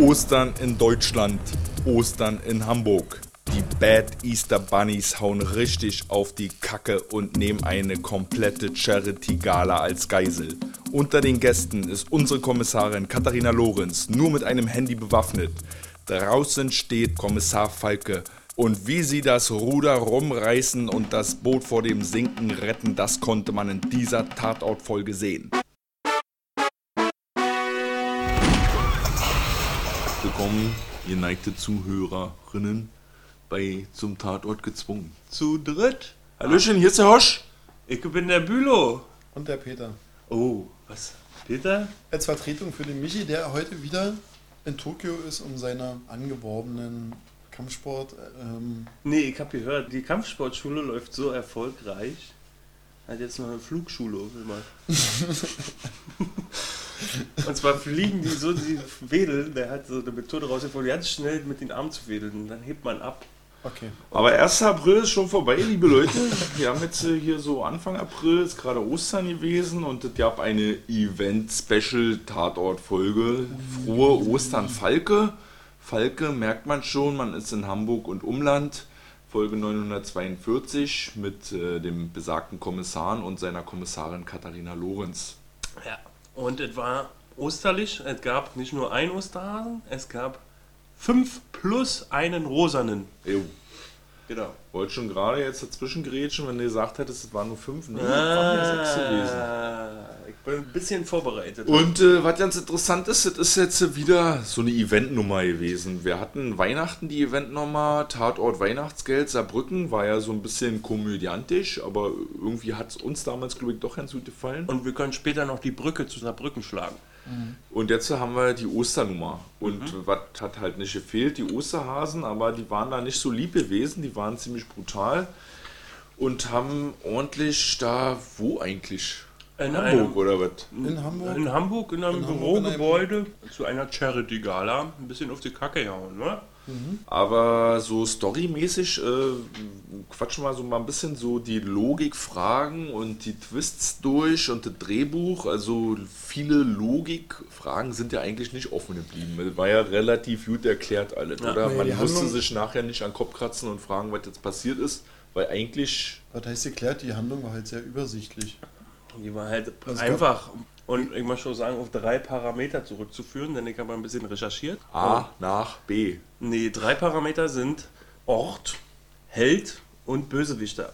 Ostern in Deutschland, Ostern in Hamburg. Die Bad Easter Bunnies hauen richtig auf die Kacke und nehmen eine komplette Charity-Gala als Geisel. Unter den Gästen ist unsere Kommissarin Katharina Lorenz nur mit einem Handy bewaffnet. Draußen steht Kommissar Falke. Und wie sie das Ruder rumreißen und das Boot vor dem Sinken retten, das konnte man in dieser Tatortfolge sehen. Willkommen, geneigte Zuhörerinnen, bei zum Tatort gezwungen. Zu dritt? Hallöchen, hier ist der Hosch. Ich bin der Bülow. Und der Peter. Oh, was? Peter? Als Vertretung für den Michi, der heute wieder in Tokio ist, um seiner angeworbenen Kampfsport. Ähm, Nee, ich habe gehört, die Kampfsportschule läuft so erfolgreich. Hat jetzt noch eine Flugschule gemacht. Und zwar fliegen die so, die wedeln, der hat so eine Methode rausgefunden, ganz schnell mit den Armen zu wedeln. Und dann hebt man ab. okay. Aber 1. April ist schon vorbei, liebe Leute. Wir haben jetzt äh, hier so Anfang April, ist gerade Ostern gewesen und es gab eine Event-Special-Tatort-Folge. Frohe Ostern Falke. Falke merkt man schon, man ist in Hamburg und Umland. Folge 942 mit äh, dem besagten Kommissar und seiner Kommissarin Katharina Lorenz. Ja. Und es war osterlich. Es gab nicht nur einen Osterhasen, es gab fünf plus einen rosanen. Jo. Genau. Wollte schon gerade jetzt dazwischen grätschen, wenn du gesagt hättest, es waren nur fünf. Nee, es waren ja sechs gewesen. Ein bisschen vorbereitet. Und äh, was ganz interessant ist, das ist jetzt wieder so eine Eventnummer gewesen. Wir hatten Weihnachten die Eventnummer, Tatort Weihnachtsgeld, Saarbrücken, war ja so ein bisschen komödiantisch, aber irgendwie hat es uns damals, glaube ich, doch ganz gut gefallen. Und wir können später noch die Brücke zu Saarbrücken schlagen. Und jetzt haben wir die Osternummer. Und was hat halt nicht gefehlt? Die Osterhasen, aber die waren da nicht so lieb gewesen, die waren ziemlich brutal und haben ordentlich da, wo eigentlich? In Hamburg einem- oder was? In Hamburg. In Hamburg, in einem In Hamburg in einem- Bürogebäude, zu einer Charity-Gala, ein bisschen auf die Kacke hauen, ne? Aber so storymäßig äh, quatschen wir so mal ein bisschen so die Logikfragen und die Twists durch und das Drehbuch. Also viele Logikfragen sind ja eigentlich nicht offen geblieben. Das war ja relativ gut erklärt alles, Ja. oder? Man musste Handlung- sich nachher nicht an den Kopf kratzen und fragen, was jetzt passiert ist, weil eigentlich Was heißt geklärt? Die Handlung war halt sehr übersichtlich. Die war halt Also einfach und ich muss schon sagen, auf drei Parameter zurückzuführen, denn ich habe ein bisschen recherchiert. A nach B. Nee, drei Parameter sind Ort, Held und Bösewichter.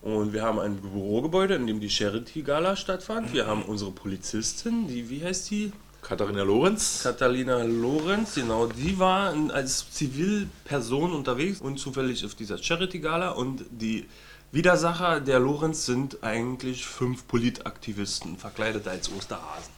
Und wir haben ein Bürogebäude, in dem die Charity-Gala stattfand. Wir haben unsere Polizistin, die, wie heißt die? Katharina Lorenz. Catalina Lorenz, genau, die war als Zivilperson unterwegs und zufällig auf dieser Charity-Gala. Und die Widersacher der Lorenz sind eigentlich fünf Politaktivisten, verkleidet als Osterhasen.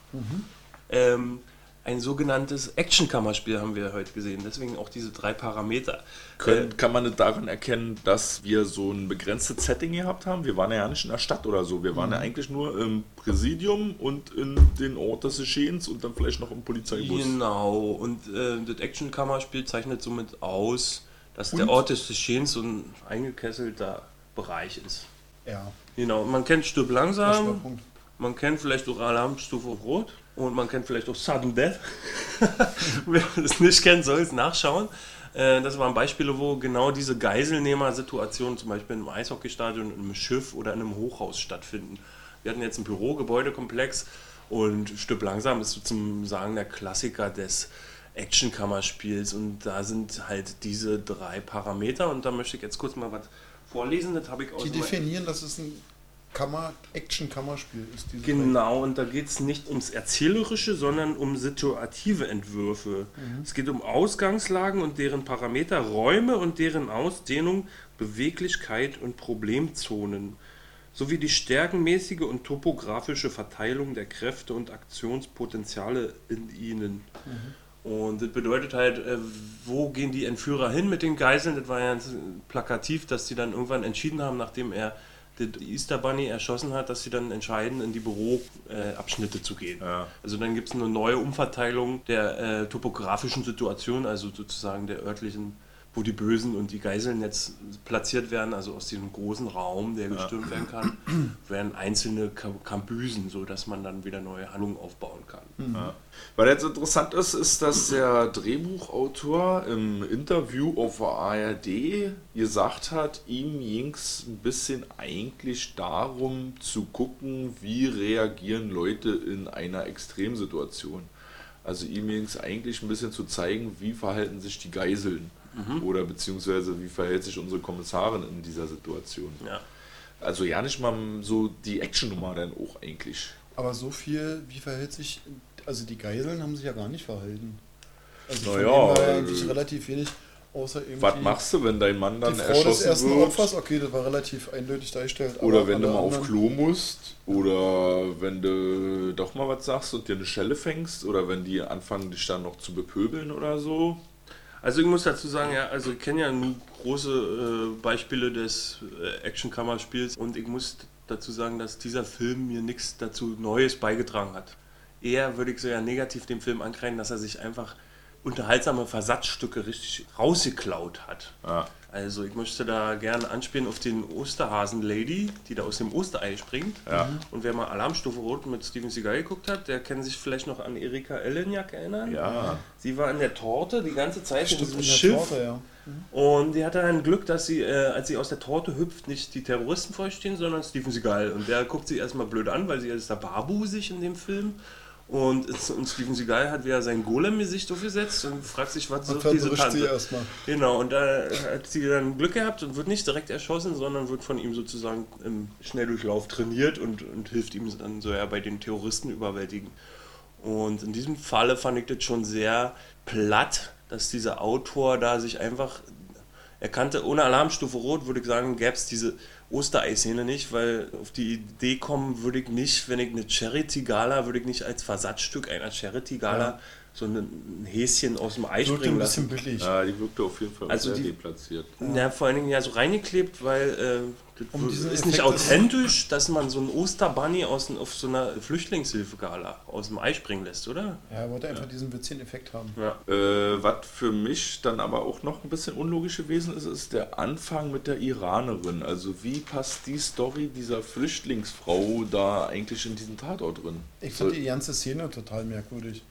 Ähm, ein sogenanntes Action-Kammerspiel haben wir heute gesehen, deswegen auch diese drei Parameter. Können, kann man das daran erkennen, dass wir so ein begrenztes Setting gehabt haben? Wir waren ja nicht in der Stadt oder so. Wir waren ja eigentlich nur im Präsidium und in den Ort des Geschehens und dann vielleicht noch im Polizeibus. Genau, und äh, das Action-Kammerspiel zeichnet somit aus, dass der Und? Ort des Geschehens so ein eingekesselter Bereich ist. Ja. Genau, man kennt Stirb langsam, man kennt vielleicht auch Alarmstufe Rot und man kennt vielleicht auch Sudden Death. Wer das nicht kennt, soll es nachschauen. Äh, Das waren Beispiele, wo genau diese Geiselnehmer-Situationen zum Beispiel einem Eishockeystadion, in einem Schiff oder in einem Hochhaus stattfinden. Wir hatten jetzt ein Bürogebäudekomplex und Stück langsam ist sozusagen sagen der Klassiker des Action-Kammerspiels und da sind halt diese drei Parameter und da möchte ich jetzt kurz mal was vorlesen. Das habe ich aus Die definieren, dass es ein Kammer, Action-Kammerspiel ist. Diese Genau, und da geht es nicht ums Erzählerische, sondern um situative Entwürfe. Es geht um Ausgangslagen und deren Parameter, Räume und deren Ausdehnung, Beweglichkeit und Problemzonen, sowie die stärkenmäßige und topografische Verteilung der Kräfte und Aktionspotenziale in ihnen. Und das bedeutet halt, äh, wo gehen die Entführer hin mit den Geiseln? Das war ja plakativ, dass sie dann irgendwann entschieden haben, nachdem er die Easter Bunny erschossen hat, dass sie dann entscheiden, in die Büroabschnitte zu gehen. Ja. Also dann gibt es eine neue Umverteilung der äh, topografischen Situation, also sozusagen der örtlichen wo die Bösen und die Geiseln jetzt platziert werden, also aus diesem großen Raum, der gestürmt werden kann, werden einzelne Ka- Kambüsen, sodass man dann wieder neue Handlungen aufbauen kann. Ja. Weil jetzt interessant ist, ist, dass der Drehbuchautor im Interview auf der ARD gesagt hat, ihm ging es ein bisschen eigentlich darum zu gucken, wie reagieren Leute in einer Extremsituation. Also ihm ging es eigentlich ein bisschen zu zeigen, wie verhalten sich die Geiseln oder beziehungsweise wie verhält sich unsere Kommissarin in dieser Situation. Ja. Also ja nicht mal so die Actionnummer dann auch eigentlich. Aber so viel, wie verhält sich, also die Geiseln haben sich ja gar nicht verhalten. Also Na von war ja äh, eigentlich relativ wenig, außer irgendwie Was machst du, wenn dein Mann dann die Frau des erschossen ersten wird? Opfers, okay, das war relativ eindeutig dargestellt. Oder wenn du mal auf Klo musst, oder wenn du doch mal was sagst und dir eine Schelle fängst, oder wenn die anfangen, dich dann noch zu bepöbeln oder so. Also ich muss dazu sagen, ja, also ich kenne ja nur große äh, Beispiele des äh, Actionkammerspiels und ich muss dazu sagen, dass dieser Film mir nichts dazu Neues beigetragen hat. Eher würde ich so ja negativ dem Film ankreiden, dass er sich einfach unterhaltsame Versatzstücke richtig rausgeklaut hat. Ja. Also ich möchte da gerne anspielen auf den Osterhasen-Lady, die da aus dem Osterei springt. Ja. Und wer mal Alarmstufe Rot mit Steven Seagal geguckt hat, der kann sich vielleicht noch an Erika Ellenjak erinnern. Ja. Sie war in der Torte die ganze Zeit Stimmt, in diesem in Schiff. Torte, ja. Und die hatte dann Glück, dass sie, äh, als sie aus der Torte hüpft, nicht die Terroristen vor ihr stehen, sondern Steven Seagal. Und der guckt sie erstmal blöd an, weil sie ist der Babu sich in dem Film. Und, und Steven Seagal hat wieder sein Golem-Gesicht aufgesetzt und fragt sich, was sucht diese Tante? erstmal. Genau, und da hat sie dann Glück gehabt und wird nicht direkt erschossen, sondern wird von ihm sozusagen im Schnelldurchlauf trainiert und, und hilft ihm dann so ja bei den Terroristen überwältigen. Und in diesem Falle fand ich das schon sehr platt, dass dieser Autor da sich einfach er kannte, ohne Alarmstufe Rot, würde ich sagen, gäbe es diese Osterei-Szene nicht, weil auf die Idee kommen würde ich nicht, wenn ich eine Charity-Gala, würde ich nicht als Versatzstück einer Charity-Gala Ja. so ein Häschen aus dem Ei springen ein lassen. bisschen billig. ja, die wirkte auf jeden Fall Also sehr die- deplatziert. Ja, vor allen Dingen ja so reingeklebt, weil äh, Um ist nicht Effekt ist- authentisch, dass man so einen Osterbunny aus, auf so einer Flüchtlingshilfe-Gala aus dem Ei springen lässt, oder? Ja, er wollte einfach diesen witzigen Effekt haben. Ja. Äh, was für mich dann aber auch noch ein bisschen unlogisch gewesen ist, ist der Anfang mit der Iranerin. Also wie passt die Story dieser Flüchtlingsfrau da eigentlich in diesen Tatort drin? Ich So- fand die ganze Szene total merkwürdig.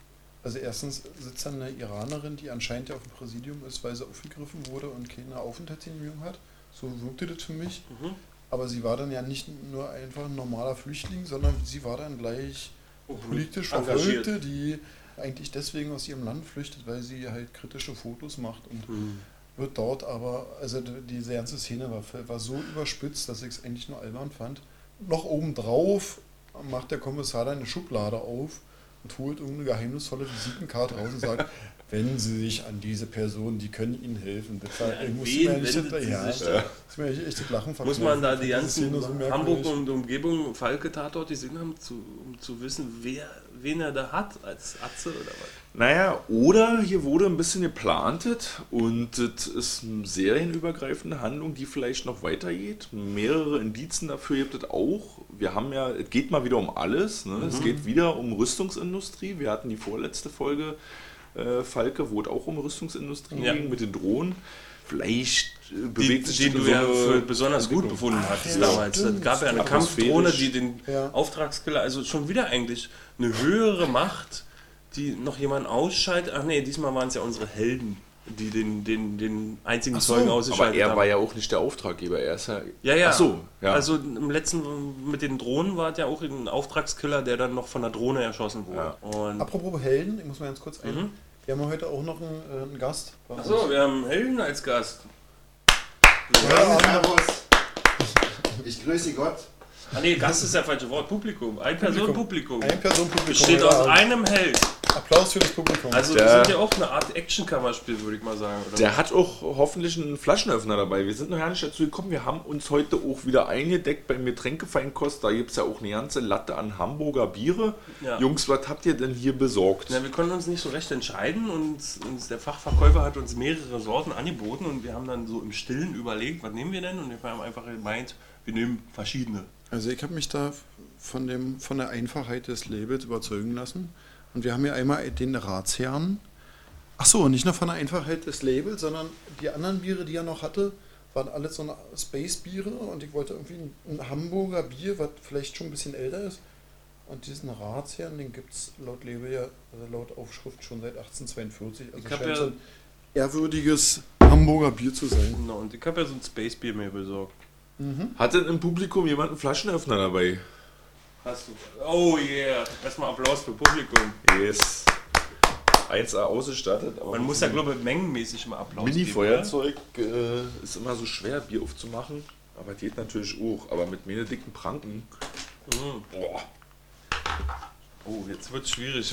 Also erstens sitzt dann eine Iranerin, die anscheinend ja auf dem Präsidium ist, weil sie aufgegriffen wurde und keine Aufenthaltsgenehmigung hat. So wirkte das für mich. Mhm. Aber sie war dann ja nicht nur einfach ein normaler Flüchtling, sondern sie war dann gleich politisch Engagiert. Verfolgte, die eigentlich deswegen aus ihrem Land flüchtet, weil sie halt kritische Fotos macht und Mhm. wird dort aber, also diese ganze Szene war, war so überspitzt, dass ich es eigentlich nur albern fand. Noch obendrauf macht der Kommissar dann eine Schublade auf und holt irgendeine geheimnisvolle Visitenkarte raus und sagt, wenn Sie sich an diese Person, die können Ihnen helfen. Das Ja, mir echt, wendet sie ja, das ist mir echt, echt Lachen Muss man da die ganzen so. Hamburg und Umgebung Falke-Tatort gesehen haben, zu, um zu wissen, wer, wen er da hat als Atze oder was? Naja, oder hier wurde ein bisschen geplantet und das ist eine serienübergreifende Handlung, die vielleicht noch weitergeht. Mehrere Indizen dafür gibt es auch. Wir haben ja, es geht mal wieder um alles. Ne? Es geht wieder um Rüstungsindustrie. Wir hatten die vorletzte Folge, äh, Falke, wo es auch um Rüstungsindustrie Ja. ging mit den Drohnen. Vielleicht äh, Die, bewegt sich den das du ja für besonders gut befunden hattest ja, damals. Es stimmt. gab ja eine. Kampfdrohne, die den Ja. Auftragskiller, also schon wieder eigentlich eine höhere Macht, die noch jemanden ausschaltet. Ach nee, diesmal waren es ja unsere Helden, die den, den, den einzigen Ach so, Zeugen Aber ausgeschaltet er haben. war ja auch nicht der Auftraggeber, er ist ja. Ja, ja. Ach so, ja. Also im letzten mit den Drohnen war es ja auch ein Auftragskiller, der dann noch von der Drohne erschossen wurde. Ja. Und Apropos Helden, ich muss mal ganz kurz ein. Mhm. Wir haben heute auch noch einen, äh, einen Gast. Achso, wir haben Helden als Gast. Ja, Servus. Ich grüße Gott. Ah nee, Gast ist ja falsche Wort. Publikum. Ein Person Publikum. Ein Person Publikum. Besteht aus einem Held. Applaus für das Publikum. Also Der- wir sind ja auch eine Art Actionkammerspiel, würde ich mal sagen. Oder? Der hat auch hoffentlich einen Flaschenöffner dabei. Wir sind noch gar nicht dazu gekommen. Wir haben uns heute auch wieder eingedeckt beim Getränkefeinkost. Da gibt es ja auch eine ganze Latte an Hamburger Biere. Ja. Jungs, was habt ihr denn hier besorgt? Ja, wir konnten uns nicht so recht entscheiden und uns, der Fachverkäufer hat uns mehrere Sorten angeboten und wir haben dann so im Stillen überlegt, was nehmen wir denn? Und wir haben einfach gemeint, wir nehmen verschiedene. Also ich habe mich da von, dem, von der Einfachheit des Labels überzeugen lassen. Und wir haben hier einmal den Ratsherrn Ach so, nicht nur von der Einfachheit des Labels, sondern die anderen Biere, die er noch hatte, waren alles so eine Space-Biere und ich wollte irgendwie ein, ein Hamburger Bier, was vielleicht schon ein bisschen älter ist. Und diesen Ratsherrn, den gibt es laut Label ja, also laut Aufschrift schon seit 1842. Also Ich scheint ja- so ein ehrwürdiges Hamburger Bier zu sein. Genau, und ich habe ja so ein Space Beer mir besorgt. Hat denn im Publikum jemand einen Flaschenöffner dabei? Hast du? Oh yeah. Erstmal Applaus für Publikum. Yes. 1A ausgestattet. Man muss ja, glaube ich, mengenmäßig mal Applaus Mini-Feuerzeug äh, ist immer so schwer, Bier aufzumachen. Aber geht natürlich auch. Aber mit mir dicken Pranken. oder? Boah. Oh, jetzt wird's schwierig.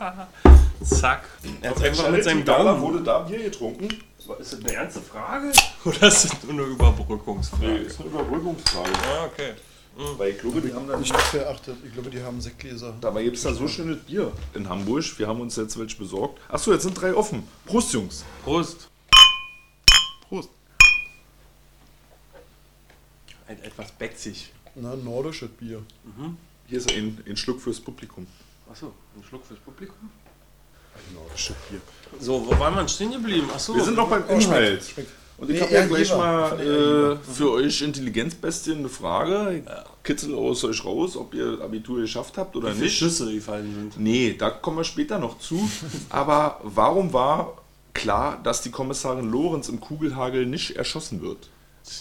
Zack. Er hat einfach mit seinem Daumen. wurde da Bier getrunken? Ist das eine ernste Frage? Oder ist das nur eine Überbrückungsfrage? Nee, ist eine Überbrückungsfrage. Ah, okay. Weil ich glaube, die haben dann Nicht dafür erachtet. Ich glaube, die haben Sektgläser. Dabei gibt es da so schönes Bier in Hamburg. Wir haben uns jetzt welche besorgt. Achso, jetzt sind drei offen. Prost, Jungs. Prost. Prost. Ein, etwas bätzig. Na, nordisches Bier. Hier ist ein, ein Schluck fürs Publikum. Achso, ein Schluck fürs Publikum. Ein nordisches Bier. So, wo war man stehen geblieben? Achso. Wir sind noch beim Oh, Inhalt. schmeckt. schmeckt. Und ich Nee, habe ja gleich mal äh, für euch Intelligenzbestien eine Frage. Ich kitzel aus euch raus, ob ihr Abitur geschafft habt oder Wie nicht. Schüsse gefallen sind. Nee, da kommen wir später noch zu. Aber warum war klar, dass die Kommissarin Lorenz im Kugelhagel nicht erschossen wird?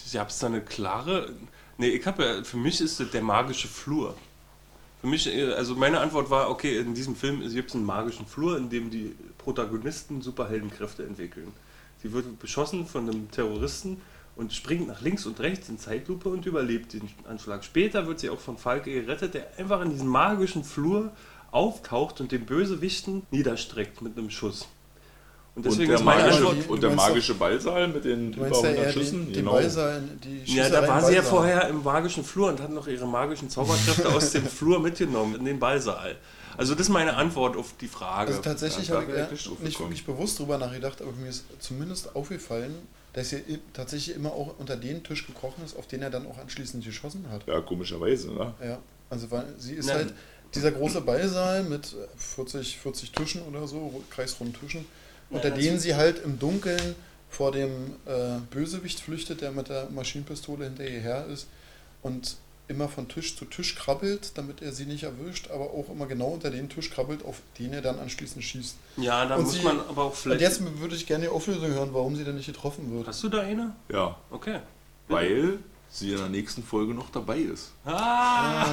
Ich hab's da eine klare. Nee, ich habe ja, für mich ist das der magische Flur. Für mich, äh, also meine Antwort war, okay, in diesem Film gibt es einen magischen Flur, in dem die Protagonisten Superheldenkräfte entwickeln. Sie wird beschossen von einem Terroristen und springt nach links und rechts in Zeitlupe und überlebt den Anschlag. Später wird sie auch von Falke gerettet, der einfach in diesem magischen Flur auftaucht und den Bösewichten niederstreckt mit einem Schuss. Und Und deswegen der, ist meine magische, Antwort. Und der magische Ballsaal mit den Du über meinst ja 100 eher Schüssen? den, genau. Ballsaal, die Ja, da war sie ja vorher im magischen Flur und hat noch ihre magischen Zauberkräfte aus dem Flur mitgenommen in den Ballsaal. Also das ist meine Antwort auf die Frage. Also tatsächlich habe ich ja ich nicht nicht gekommen. wirklich bewusst drüber nachgedacht, aber mir ist zumindest aufgefallen, dass er tatsächlich immer auch unter den Tisch gekrochen ist, auf den er dann auch anschließend geschossen hat. Ja, komischerweise, ne? Ja, also weil sie ist Na, halt dieser große Ballsaal mit 40, 40 Tischen oder so, ru- kreisrunden Tischen, unter denen sie halt im Dunkeln vor dem äh, Bösewicht flüchtet, der mit der Maschinenpistole hinterher her ist und immer von Tisch zu Tisch krabbelt, damit er sie nicht erwischt, aber auch immer genau unter den Tisch krabbelt, auf den er dann anschließend schießt. ja, da und muss sie- man aber auch Und vielleicht. jetzt würde ich gerne die Auflösung hören, warum sie denn nicht getroffen wird. Hast du da eine? Ja, Okay. weil sie in der nächsten Folge noch dabei ist. Ah!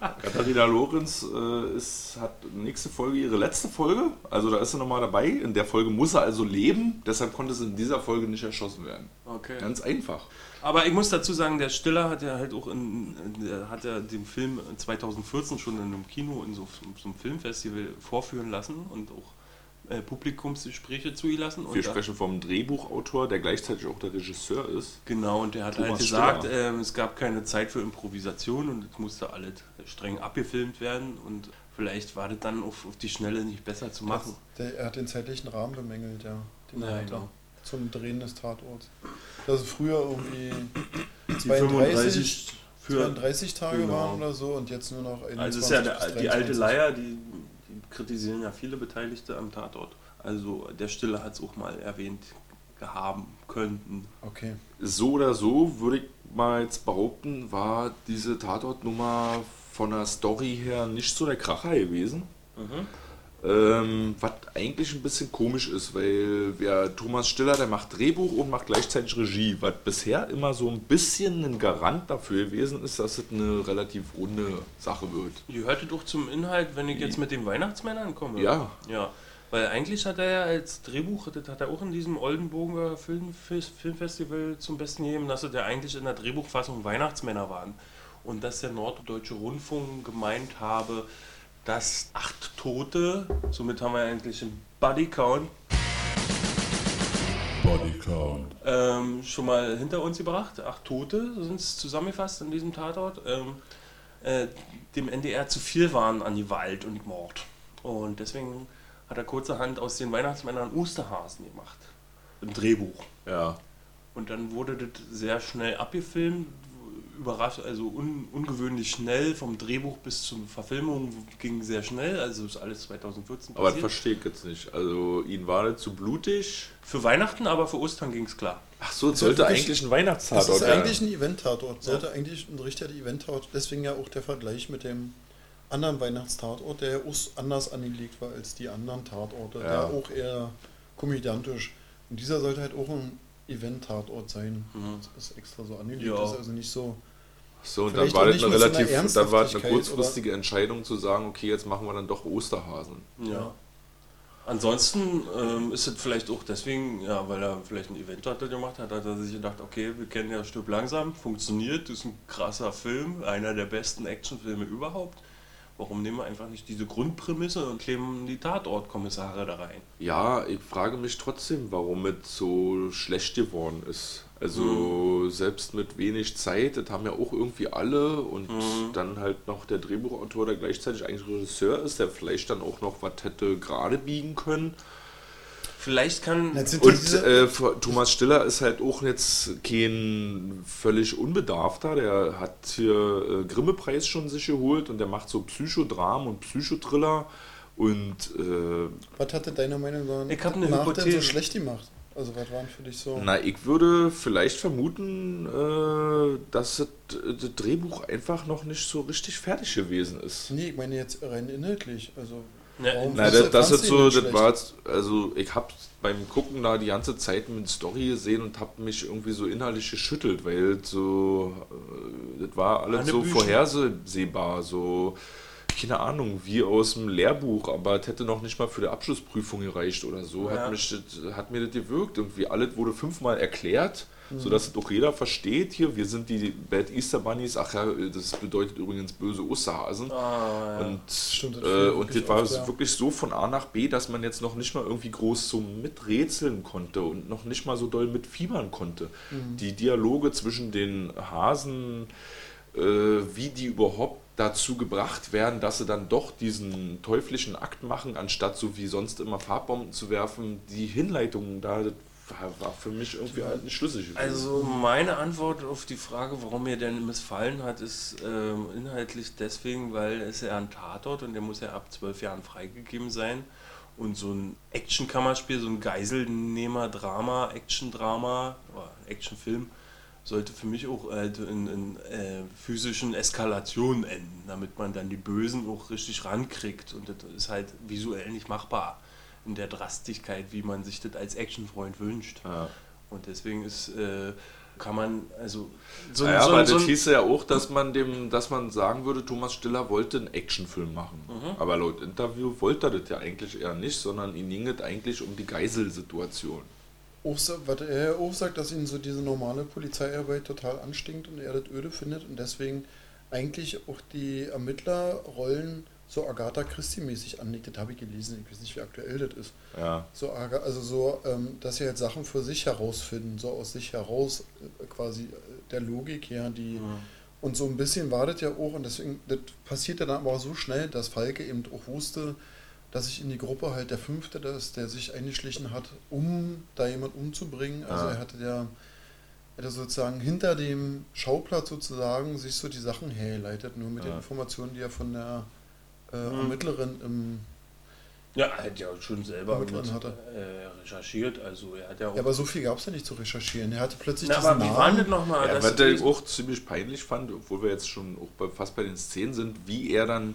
Katharina Lorenz äh, ist, hat nächste Folge ihre letzte Folge. Also da ist sie nochmal dabei. In der Folge muss er also leben. Deshalb konnte sie in dieser Folge nicht erschossen werden. Okay. Ganz einfach. Aber ich muss dazu sagen, der Stiller hat ja halt auch in, hat ja den Film 2014 schon in einem Kino in so, so einem Filmfestival vorführen lassen und auch äh, Publikumsgespräche zugelassen. Wir sprechen vom Drehbuchautor, der gleichzeitig auch der Regisseur ist. Genau, und der hat Thomas halt gesagt, ähm, es gab keine Zeit für Improvisation und es musste alles streng abgefilmt werden und vielleicht war das dann auf, auf die Schnelle nicht besser zu machen. Der, er hat den zeitlichen Rahmen bemängelt, ja. Den Ja, er genau. Zum Drehen des Tatorts. Dass es früher irgendwie Die 32, für 32 Tage Genau. waren oder so und jetzt nur noch 21 Also es ist ja der, die alte 23. Leier, die kritisieren ja viele Beteiligte am Tatort. Also der Stille hat es auch mal erwähnt gehaben könnten. Okay. So oder so würde ich mal jetzt behaupten, war diese Tatortnummer von der Story her nicht so der Kracher gewesen. Ähm, was eigentlich ein bisschen komisch ist, weil ja, Thomas Stiller, der macht Drehbuch und macht gleichzeitig Regie, was bisher immer so ein bisschen ein Garant dafür gewesen ist, dass es eine relativ runde Sache wird. Ihr hörtet doch zum Inhalt, wenn ich jetzt mit den Weihnachtsmännern komme. Ja. Ja. Weil eigentlich hat er ja als Drehbuch, das hat er auch in diesem Oldenburger Film, Filmfestival zum Besten gegeben, dass es ja eigentlich in der Drehbuchfassung Weihnachtsmänner waren. Und dass der Norddeutsche Rundfunk gemeint habe, dass acht Tote, somit haben wir eigentlich einen Bodycount, Bodycount. ähm, schon mal hinter uns gebracht. Acht Tote sind es zusammengefasst in diesem Tatort. Ähm, äh, dem NDR zu viel waren an Gewalt und Mord. Und deswegen hat er kurzerhand aus den Weihnachtsmännern Osterhasen gemacht. Im Drehbuch. Ja. Und dann wurde das sehr schnell abgefilmt überrascht, also un, ungewöhnlich schnell. Vom Drehbuch bis zur Verfilmung ging sehr schnell. Also ist alles 2014 Aber das verstehe ich jetzt nicht. Also, ihn war das zu blutig. Für Weihnachten, aber für Ostern ging es klar. Ach so, es sollte wirklich- eigentlich ein Das Weihnachtstatort ist werden. eigentlich ein Event-Tatort. Sollte eigentlich ein richtiger Event-Tatort. Deswegen ja auch der Vergleich mit dem anderen Weihnachtstatort, der ja anders angelegt war als die anderen Tatorte. Ja. Der auch eher komödiantisch. Und dieser sollte halt auch ein Event-Tatort sein. Mhm. Das ist extra so angelegt. Ja. Das ist also nicht so. So, und dann war das eine relativ, dann war eine kurzfristige Entscheidung zu sagen, okay, jetzt machen wir dann doch Osterhasen. Ja. Ansonsten ähm, ist es vielleicht auch deswegen, ja, weil er vielleicht ein Event hatte gemacht hat, hat er sich gedacht, okay, wir kennen ja Stück langsam, funktioniert, ist ein krasser Film, einer der besten Actionfilme überhaupt. Warum nehmen wir einfach nicht diese Grundprämisse und kleben die Tatortkommissare da rein? Ja, ich frage mich trotzdem, warum es so schlecht geworden ist. Also Mhm. selbst mit wenig Zeit, das haben ja auch irgendwie alle und Mhm. dann halt noch der Drehbuchautor, der gleichzeitig eigentlich Regisseur ist, der vielleicht dann auch noch was hätte gerade biegen können. Vielleicht kann. Jetzt sind ja Und äh, Thomas Stiller ist halt auch jetzt kein völlig Unbedarfter. Der hat hier äh, Grimme-Preis schon sich geholt und der macht so Psychodram und Psychotriller. Und äh, was hatte deiner Meinung nach Ich hab eine nach denn so Hypothese. schlecht gemacht? Also was waren für dich so? na, ich würde vielleicht vermuten, äh, dass das, das Drehbuch einfach noch nicht so richtig fertig gewesen ist. Nee, ich meine jetzt rein inhaltlich. Also Ja, fandst das, das ist so, das war jetzt, also ich habe beim Gucken da die ganze Zeit mit Story gesehen und habe mich irgendwie so innerlich geschüttelt, weil so, äh, das war alles so Hanebüchen. vorhersehbar, so, keine Ahnung, wie aus dem Lehrbuch, aber es hätte noch nicht mal für die Abschlussprüfung gereicht oder so, Ja. hat, mich das, hat mir das gewirkt. Irgendwie alles wurde fünfmal erklärt. Mhm. Sodass es auch jeder versteht hier, wir sind die Bad Easter Bunnies, ach ja, das bedeutet übrigens böse Osterhasen. Ah, ja. Und, Stimmt, das äh, und das war oft, ja. wirklich so von A nach B, dass man jetzt noch nicht mal irgendwie groß so miträtseln konnte und noch nicht mal so doll mitfiebern konnte. Mhm. Die Dialoge zwischen den Hasen, äh, wie die überhaupt dazu gebracht werden, dass sie dann doch diesen teuflischen Akt machen, anstatt so wie sonst immer Farbbomben zu werfen. Die Hinleitung da war, für mich irgendwie halt nicht schlüssig. Also meine Antwort auf die Frage, warum mir denn missfallen hat, ist ähm, inhaltlich deswegen, weil es ja ein Tatort und der muss ja ab zwölf Jahren freigegeben sein. Und so ein Action-Kammerspiel, so ein Geiselnehmer-Drama, Action-Drama, Actionfilm, sollte für mich auch äh, in, in äh, physischen Eskalationen enden, damit man dann die Bösen auch richtig rankriegt. Und das ist halt visuell nicht machbar in der Drastigkeit, wie man sich das als Actionfreund wünscht. ja. Und deswegen ist, äh, kann man, also so, Naja, so, aber so das hieße ja auch, dass man dem, dass man sagen würde, Thomas Stiller wollte einen Actionfilm machen. Mhm. Aber laut Interview wollte er das ja eigentlich eher nicht, sondern ihn ging es eigentlich um die Geiselsituation. Was er auch sagt, dass ihn so diese normale Polizeiarbeit total anstinkt und er das öde findet und deswegen eigentlich auch die Ermittlerrollen so Agatha Christie-mäßig anlegt. Das habe ich gelesen, ich weiß nicht, wie aktuell das ist. Ja. So, also so, ähm, dass sie halt Sachen für sich herausfinden, so aus sich heraus, äh, quasi äh, der Logik her, die. Mhm. Und so ein bisschen war das ja auch, und deswegen, das passiert dann aber auch so schnell, dass Falke eben auch wusste, dass sich in die Gruppe halt der Fünfte ist, der sich eingeschlichen hat, um da jemand umzubringen. Also Ah. er hatte der, er hatte sozusagen hinter dem Schauplatz sozusagen sich so die Sachen hergeleitet, nur mit den Ja. Informationen, die er von der äh, Mhm. Ermittlerin im Ja, er hat ja schon selber mit, hat er. äh, recherchiert, also er hat ja auch. Ja, aber so viel gab es ja nicht zu recherchieren. Er hatte plötzlich Na, diesen aber wie Namen. war denn das nochmal? Ja, dass was ich auch ziemlich peinlich fand, obwohl wir jetzt schon auch bei, fast bei den Szenen sind, wie er dann äh,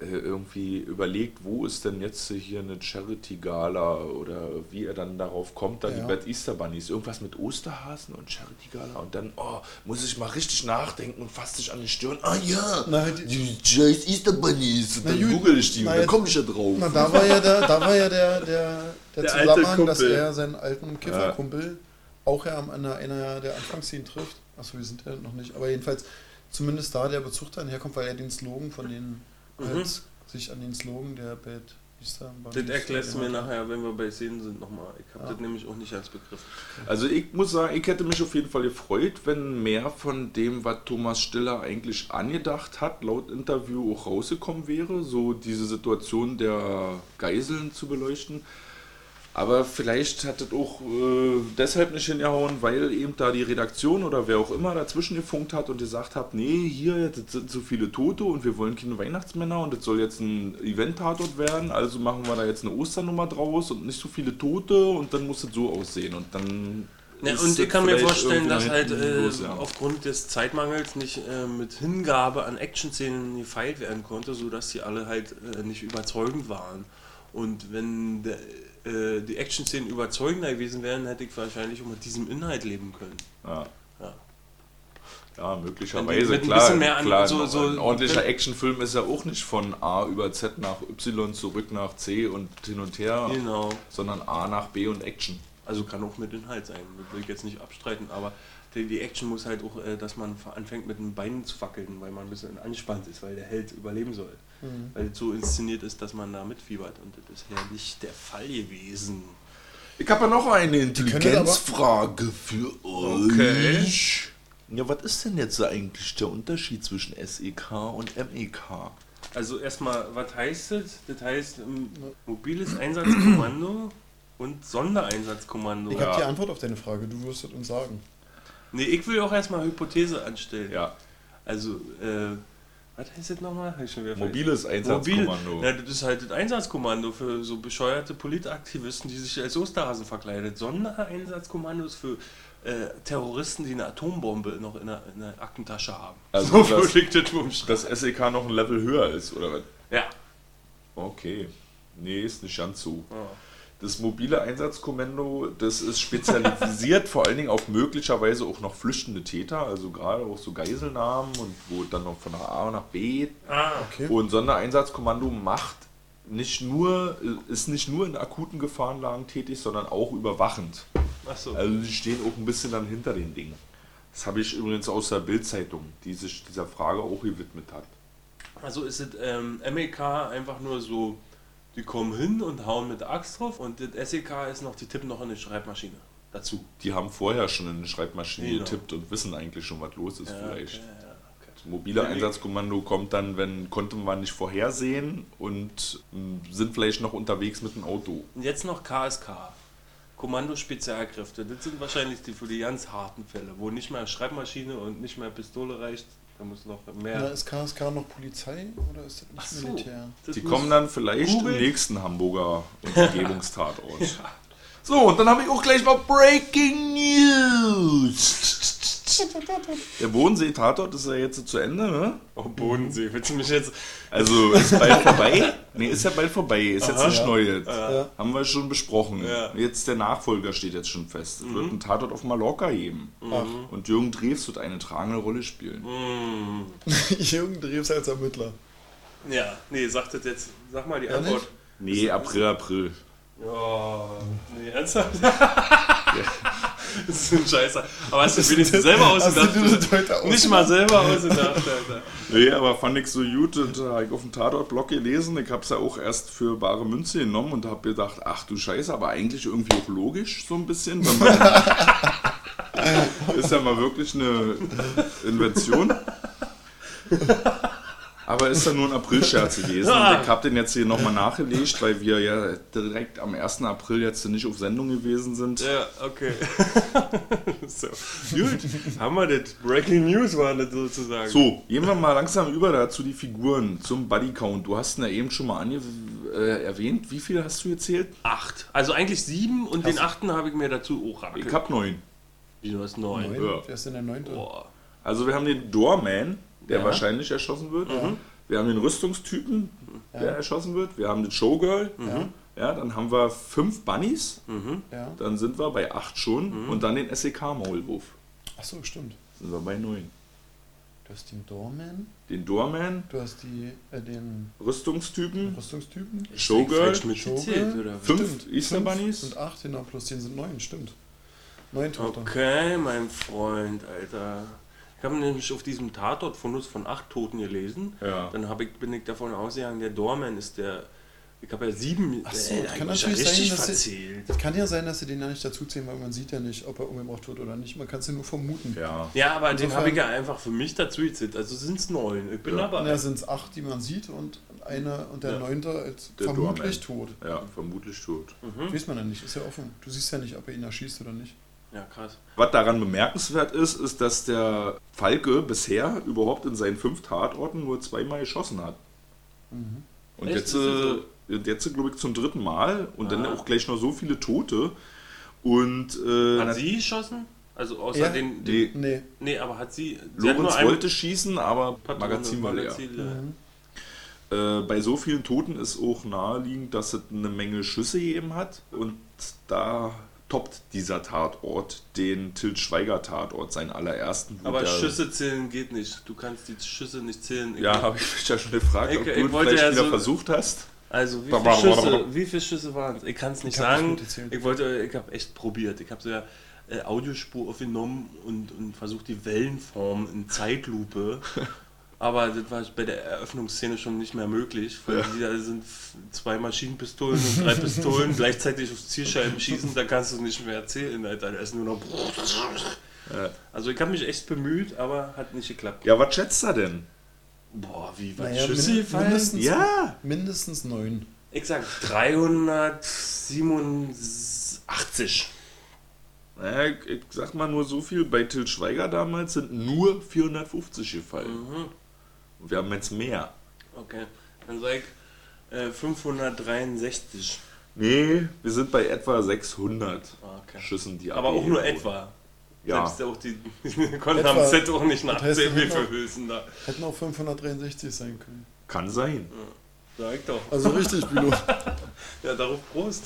irgendwie überlegt, wo ist denn jetzt hier eine Charity-Gala oder wie er dann darauf kommt, da Ja. die Bad Easter Bunnies, irgendwas mit Osterhasen und Charity-Gala und dann, oh, muss ich mal richtig nachdenken und fasst sich an die Stirn, ah ja, Na, die- scheiß Easter Bunnies, und Na dann gut, google ich die na und dann komme ich ja drauf. Na, da war ja der, da war ja der, der, der, Der Zusammenhang, dass er seinen alten Kifferkumpel auch ja am einer, einer der Anfangsszenen trifft. Achso, wir sind ja noch nicht. Aber jedenfalls zumindest da der Bezug dann herkommt, weil er den Slogan von denen Mhm. halt sich an den Slogan der Bad Easter Das erklärst du mir nachher, wenn wir bei Szenen sind, nochmal. Ich habe Ja. das nämlich auch nicht als Begriff. Also ich muss sagen, ich hätte mich auf jeden Fall gefreut, wenn mehr von dem, was Thomas Stiller eigentlich angedacht hat, laut Interview auch rausgekommen wäre, so diese Situation der Geiseln zu beleuchten. Aber vielleicht hat das auch äh, deshalb nicht hingehauen, weil eben da die Redaktion oder wer auch immer dazwischen gefunkt hat und gesagt hat, nee, hier das sind so viele Tote und wir wollen keine Weihnachtsmänner und das soll jetzt ein Event-Tatort werden, also machen wir da jetzt eine Osternummer draus und nicht so viele Tote und dann muss es so aussehen und dann... Ja, und ich kann mir vorstellen, dass halt äh, los, ja. aufgrund des Zeitmangels nicht äh, mit Hingabe an Action-Szenen gefeilt werden konnte, sodass die alle halt äh, nicht überzeugend waren. Und wenn der, äh, die Action-Szenen überzeugender gewesen wären, hätte ich wahrscheinlich auch mit diesem Inhalt leben können. Ja. Ja. Möglicherweise. mit ein klar, bisschen mehr an- klar so- so- ein ordentlicher Actionfilm ist ja auch nicht von A über Z nach Y zurück nach C und hin und her, Genau. sondern A nach B und Action. Also kann auch mit Inhalt sein, das will ich jetzt nicht abstreiten, aber die, die Action muss halt auch, äh, dass man anfängt mit den Beinen zu wackeln, weil man ein bisschen angespannt ist, weil der Held überleben soll. Weil es so inszeniert ist, dass man da mitfiebert und das ist ja nicht der Fall gewesen. Ich habe ja noch eine Intelligenzfrage für euch. Okay. Ja, was ist denn jetzt eigentlich der Unterschied zwischen SEK und MEK? Also erstmal, was heißt das? Das heißt mobiles Einsatzkommando und Sondereinsatzkommando. Ich Ja. habe die Antwort auf deine Frage, du wirst es uns sagen. Nee, ich will auch erstmal Hypothese anstellen. Ja, Also, äh, was heißt das nochmal? Mobiles Einsatzkommando. Mobil, na, das ist halt das Einsatzkommando für so bescheuerte Politaktivisten, die sich als Osterhasen verkleidet. Sondereinsatzkommandos für äh, Terroristen, die eine Atombombe noch in der, in der Aktentasche haben. Also so das- ich das. Dass SEK noch ein Level höher ist, oder was? Ja. Okay. Nee, ist nicht ganz so. Ja. Das mobile Einsatzkommando, das ist spezialisiert vor allen Dingen auf möglicherweise auch noch flüchtende Täter, also gerade auch so Geiselnahmen und wo dann noch von A nach B. Ah, Okay. Und Sondereinsatzkommando macht nicht nur, ist nicht nur in akuten Gefahrenlagen tätig, sondern auch überwachend. achso. Also sie stehen auch ein bisschen dann hinter den Dingen. Das habe ich übrigens aus der Bild-Zeitung, die sich dieser Frage auch gewidmet hat. Also ist es ähm, MEK einfach nur so, die kommen hin und hauen mit der Axt drauf und das SEK ist noch, die tippen noch in die Schreibmaschine dazu. Die haben vorher schon in eine Schreibmaschine Genau. getippt und wissen eigentlich schon, was los ist Ja, vielleicht. okay, ja, okay. Das mobile Einsatzkommando kommt dann, wenn konnte man nicht vorhersehen und mh, sind vielleicht noch unterwegs mit dem Auto. Und jetzt noch KSK. Kommando Spezialkräfte. Das sind wahrscheinlich die für die ganz harten Fälle, wo nicht mehr Schreibmaschine und nicht mehr Pistole reicht. Da muss noch mehr. Na, ist KSK noch Polizei oder ist das nicht so. Militär? Das Die kommen dann vielleicht Google. im nächsten Hamburger Umgebungstatort. So, und dann habe ich auch gleich noch Breaking News. Der Bodensee-Tatort ist ja jetzt zu Ende, ne? Oh, Bodensee. Willst du mich jetzt. Also ist bald vorbei? Ne, ist ja bald vorbei. Ist jetzt Aha. nicht neu. Jetzt. Ja. Haben wir schon besprochen. Ja. Jetzt der Nachfolger steht jetzt schon fest. Es wird einen Tatort auf Mallorca geben. Ach, Und Jürgen Drews wird eine tragende Rolle spielen. Mm, Jürgen Drews als Ermittler. ja, nee, sag das jetzt. Sag mal die Ja, Antwort. Nee, April, April. Ja, nee, ernsthaft? das ist ein Scheiße. Aber hast du das wenigstens selber ausgedacht? Nicht mal selber ausgedacht, Alter. Nee, aber fand ich so gut und habe ich auf dem Tatort-Blog gelesen. Ich habe es ja auch erst für bare Münze genommen und habe gedacht, ach du Scheiße, aber eigentlich irgendwie auch logisch so ein bisschen. Wenn man ist ja mal wirklich eine Invention. Aber ist ja nur ein April-Scherz gewesen. Und ich habe den jetzt hier nochmal nachgelegt, weil wir ja direkt am 1. April jetzt nicht auf Sendung gewesen sind. Ja, okay. so, gut. Haben wir das. Breaking News war das sozusagen. So, gehen wir mal langsam über dazu die Figuren zum Bodycount. Du hast ihn ja eben schon mal ange äh, erwähnt. Wie viele hast du gezählt? Acht. Also eigentlich sieben und den achten habe ich mir dazu auch Ich hab neun. Wie du hast neun. Neun? Ja. Wer ist denn der Neunte? Boah. Also wir haben den Doorman, der Ja. wahrscheinlich erschossen wird. Wir haben den Rüstungstypen, der erschossen wird. Wir haben den Showgirl. Ja. Ja, dann haben wir fünf Bunnies. Ja. Dann sind wir bei acht schon. Und dann den SEK-Maulwurf. Achso, stimmt. Sind wir bei neun. Du hast den Doorman, Den Doorman, du hast die, äh, den Rüstungstypen, Rüstungstypen. Showgirl, Falsch mitgezählt, Showgirl. Fünf Stimmt, Easter fünf Bunnies. Und acht, genau, plus den sind neun, stimmt. Neun Tote. Okay, mein Freund, Alter. Ich habe nämlich auf diesem Tatort von uns von acht Toten gelesen. Ja. Dann ich, bin ich davon ausgegangen, der Doorman ist der. Ich habe ja sieben. Ach so, Ey, das da kann natürlich sein, richtig dass sie-. Es kann ja sein, dass sie den ja nicht dazuzählen, weil man sieht ja nicht, ob er umgebracht wird oder nicht. Man kann es ja nur vermuten. Ja. Ja, aber den Insofern- habe ich ja einfach für mich dazu gezählt. Also sind es neun. Ich bin Ja. dabei. Ja, sind es acht, die man sieht und eine und der Ja. neunte als Der vermutlich Doorman. tot. Ja, vermutlich tot. Weiß man ja nicht, ist ja offen. Du siehst ja nicht, ob er ihn erschießt oder nicht. Ja, krass. Was daran bemerkenswert ist, ist, dass der Falke bisher überhaupt in seinen fünf Tatorten nur zweimal geschossen hat. Und Echt? jetzt, so? äh, und jetzt glaube ich, zum dritten Mal und dann Ah. auch gleich noch so viele Tote. Und äh, Hat sie geschossen? Also außer Ja. den, nee, den. Nee. Nee, aber hat sie. Lorenz wollte schießen, aber Patrone, Magazin war leer. Magazin leer. Äh, bei so vielen Toten ist auch naheliegend, dass es eine Menge Schüsse gegeben hat. Und da toppt dieser Tatort den Til Schweiger Tatort, seinen allerersten. Aber Schüsse zählen geht nicht. Du kannst die Schüsse nicht zählen. Ich- Ja, habe ich mich ja schon gefragt, Ich- ob ich du wollte vielleicht ja wieder so- versucht hast. Also wie viele Schüsse, wie viele Schüsse waren es? Ich kann es nicht sagen. Ich wollte, ich habe echt probiert. Ich habe so ja äh, Audiospur aufgenommen und, und versucht die Wellenform in Zeitlupe. Aber das war bei der Eröffnungsszene schon nicht mehr möglich, weil die da sind zwei Maschinenpistolen und drei Pistolen gleichzeitig auf Zielscheiben schießen, da kannst du nicht mehr erzählen, Alter. Da ist nur noch. Ja. Also ich habe mich echt bemüht, aber hat nicht geklappt. Ja, was schätzt er denn? Boah, wie was Naja, Schüsse min- gefallen? mindestens, Ja! mindestens neun. Ich sag 387. Naja, ich, ich sag mal nur so viel, bei Til Schweiger damals sind nur 450 gefallen. Mhm. Und wir haben jetzt mehr. Okay, dann sag ich äh, 563. Nee, wir sind bei etwa 600 Okay. Schüssen, die Aber auch nur wurden. etwa. Ja. Selbst auch die konnten Etwa. am Set auch nicht Das heißt, nachzählen, wir wie viele hätten Hülsen da. Hätten auch 563 sein können. Kann sein. Sag ich doch. Also richtig, Bülow. Ja, darauf Prost.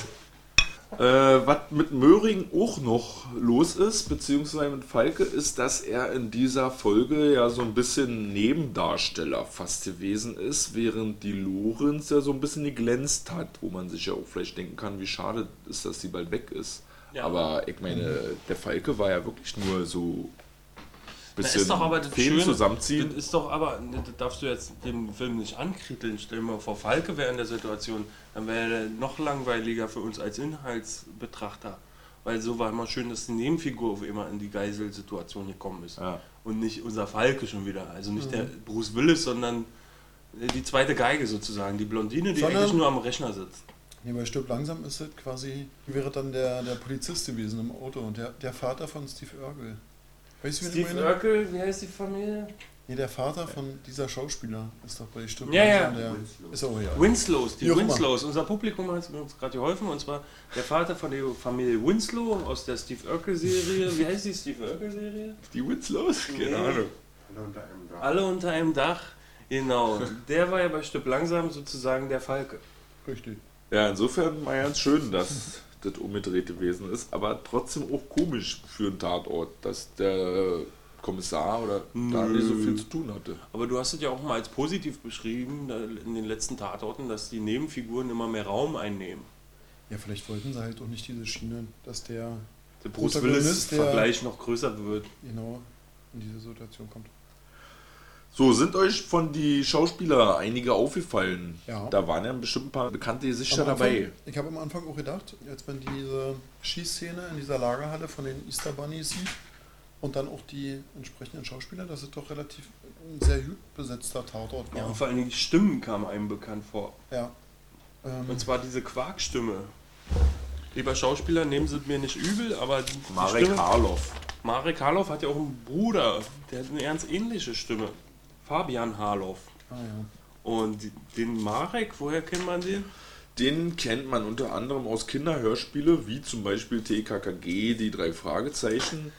Äh, was mit Möhring auch noch los ist, beziehungsweise mit Falke, ist, dass er in dieser Folge ja so ein bisschen Nebendarsteller fast gewesen ist, während die Lorenz ja so ein bisschen geglänzt hat, wo man sich ja auch vielleicht denken kann, wie schade ist, dass sie bald weg ist. Ja. Aber ich meine, der Falke war ja wirklich nur so bisschen ist doch aber das Fäden Schöne. zusammenziehen. Das ist doch aber, ne, das darfst du jetzt dem Film nicht ankritteln. Stell dir mal vor, Falke wäre in der Situation, dann wäre er noch langweiliger für uns als Inhaltsbetrachter. Weil so war immer schön, dass die Nebenfigur auf immer in die Geiselsituation gekommen ist. Ja. Und nicht unser Falke schon wieder. Also nicht der Bruce Willis, sondern die zweite Geige sozusagen. Die Blondine, die Sondern- eigentlich nur am Rechner sitzt. Nee, bei Stirb langsam ist es quasi, wäre dann der, der Polizist gewesen im Auto und der, der Vater von Steve Urkel. Weißt du, ich Steve meine? Urkel, wie heißt die Familie? Nee, der Vater von dieser Schauspieler ist doch bei Stirb Ja, langsam ja. der. Ist auch ja. Winslows, die Wie. Winslows. Unser Publikum hat uns gerade geholfen und zwar der Vater von der Familie Winslow aus der Steve Urkel-Serie. Wie heißt die Steve Urkel-Serie? Die Winslows? Keine Nee. Ahnung. Alle unter einem Dach. Alle unter einem Dach. Genau. Der war ja bei Stück langsam sozusagen der Falke. Richtig. Ja, insofern mal ganz schön, dass das umgedreht gewesen ist, aber trotzdem auch komisch für einen Tatort, dass der Kommissar oder da Nö. nicht so viel zu tun hatte. Aber du hast es ja auch mal als positiv beschrieben da in den letzten Tatorten, dass die Nebenfiguren immer mehr Raum einnehmen. Ja, vielleicht wollten sie halt auch nicht diese Schiene, dass der Der Bruce Willis-Vergleich noch größer wird. genau in diese Situation kommt. So, sind euch von die Schauspieler einige aufgefallen? Ja. Da waren ja bestimmt ein paar bekannte Gesichter Anfang- dabei. Ich habe am Anfang auch gedacht, als man diese Schießszene in dieser Lagerhalle von den Easter Bunnies sieht und dann auch die entsprechenden Schauspieler, dass es doch relativ ein sehr gut besetzter Tatort Ja, war. und vor allen Dingen die Stimmen kamen einem bekannt vor. Ja. Ähm, Und zwar diese Quarkstimme. Lieber Schauspieler, nehmen Sie es mir nicht übel, aber die die Marek Stimme, Harloff. Marek Harloff hat ja auch einen Bruder, der hat eine ganz ähnliche Stimme. Fabian Harloff. ah, ja. Und den Marek, woher kennt man den? Den kennt man unter anderem aus Kinderhörspiele, wie zum Beispiel TKKG, die drei Fragezeichen.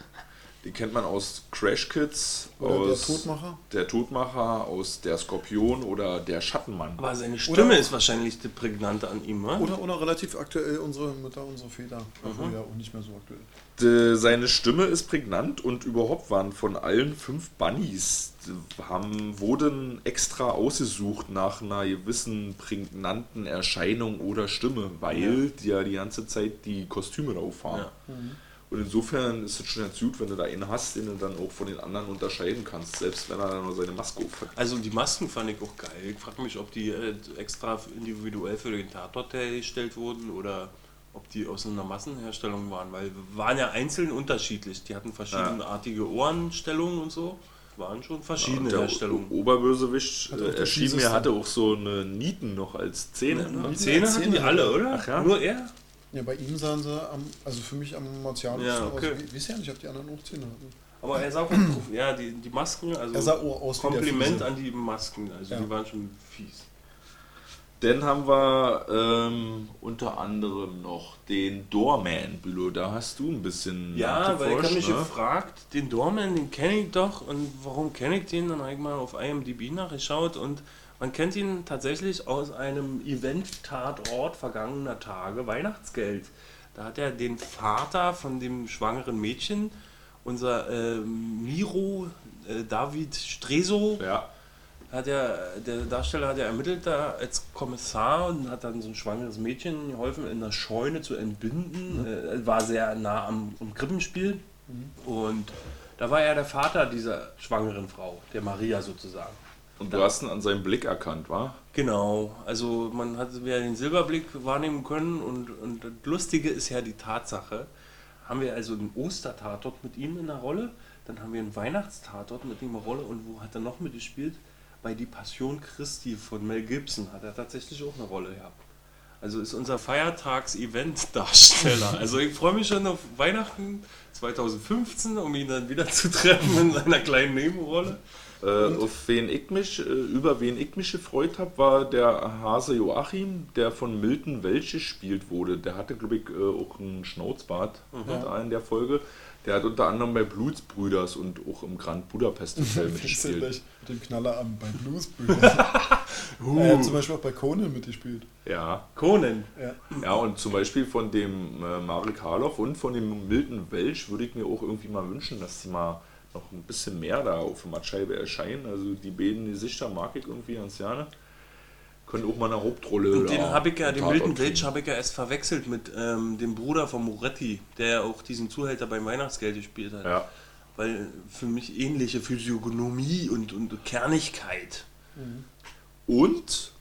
Die kennt man aus Crash Kids, Oder der aus Todmacher. der Todmacher, aus der Skorpion oder der Schattenmann. Aber seine Stimme Oder- ist wahrscheinlich die prägnante an ihm, oder? Oder, oder relativ aktuell unsere Mütter, unsere Väter. Mhm. Obwohl ja auch nicht mehr so aktuell. D- Seine Stimme ist prägnant und überhaupt waren von allen fünf Bunnies d- haben, wurden extra ausgesucht nach einer gewissen prägnanten Erscheinung oder Stimme, weil die ja die ganze Zeit die Kostüme drauf haben. Ja. Und insofern ist es schon ganz gut, wenn du da einen hast, den du dann auch von den anderen unterscheiden kannst, selbst wenn er dann nur seine Maske auf hat. Also die Masken fand ich auch geil. Ich frage mich, ob die äh, extra individuell für den Tatort hergestellt wurden oder ob die aus einer Massenherstellung waren, weil waren ja einzeln unterschiedlich. Die hatten verschiedenartige Ohrenstellungen und so. waren schon verschiedene der Herstellungen. O- Oberbösewicht äh, erschien mir, hatte auch so eine Nieten noch als Zähne. Ne? Zähne hatten die Zähne alle, oder? Ach ja? Nur er? Ja, bei ihm sahen sie am, also für mich am martialischsten Ja, okay. aus. Ich weiß ja nicht, ob die anderen auch Zähne hatten. Aber er sah auch. Ja, die, die Masken, also Er sah auch aus Kompliment an die Masken, also Ja. die waren schon fies. Dann haben wir ähm, unter anderem noch den Doorman, Bülow. Da hast du ein bisschen Ja, weil ich habe mich ne? gefragt, den Doorman, den kenne ich doch und warum kenne ich den? Dann habe ich mal auf IMDb nachgeschaut und man kennt ihn tatsächlich aus einem Event-Tatort vergangener Tage, Weihnachtsgeld. Da hat er den Vater von dem schwangeren Mädchen, unser äh, Miro äh, David Streso, Ja, hat er, der Darsteller hat ja ermittelt da als Kommissar und hat dann so ein schwangeres Mädchen geholfen, in der Scheune zu entbinden. Äh, war sehr nah am, am Krippenspiel. Und da war er der Vater dieser schwangeren Frau, der Maria sozusagen. Und du hast ihn an seinem Blick erkannt, wa? Genau, also man hat ja den Silberblick wahrnehmen können und, und das Lustige ist ja die Tatsache, haben wir also einen Ostertatort mit ihm in der Rolle, dann haben wir einen Weihnachtstatort mit ihm in der Rolle und wo hat er noch mitgespielt? Bei Die Passion Christi von Mel Gibson hat er tatsächlich auch eine Rolle gehabt. Also ist unser Feiertags-Event-Darsteller. Also ich freue mich schon auf Weihnachten 2015, um ihn dann wieder zu treffen in seiner kleinen Nebenrolle. Äh, auf wen ich mich, äh, über wen ich mich gefreut habe, war der Hase Joachim, der von Milton Welch gespielt wurde. Der hatte, glaube ich, äh, auch einen Schnauzbart da in der Folge. Der hat unter anderem bei Blutsbrüders und auch im Grand Budapest Hotel mitgespielt. gleich mit dem Knaller an bei Bluesbrüdern. Er hat zum Beispiel auch bei Conan mitgespielt. Ja. Conan. Ja. ja, und zum Beispiel von dem äh, Marek Harloff und von dem Milton Welch würde ich mir auch irgendwie mal wünschen, dass die mal noch ein bisschen mehr da auf der Mattscheibe erscheinen. Also die beiden Gesichter mag ich irgendwie ganz gerne. Können auch mal eine Hauptrolle Und den habe ich ja, den Milton. Welch habe ich ja erst verwechselt mit ähm, dem Bruder von Moretti, der ja auch diesen Zuhälter beim Weihnachtsgeld gespielt hat. Ja. Weil für mich ähnliche Physiognomie und, und Kernigkeit. Und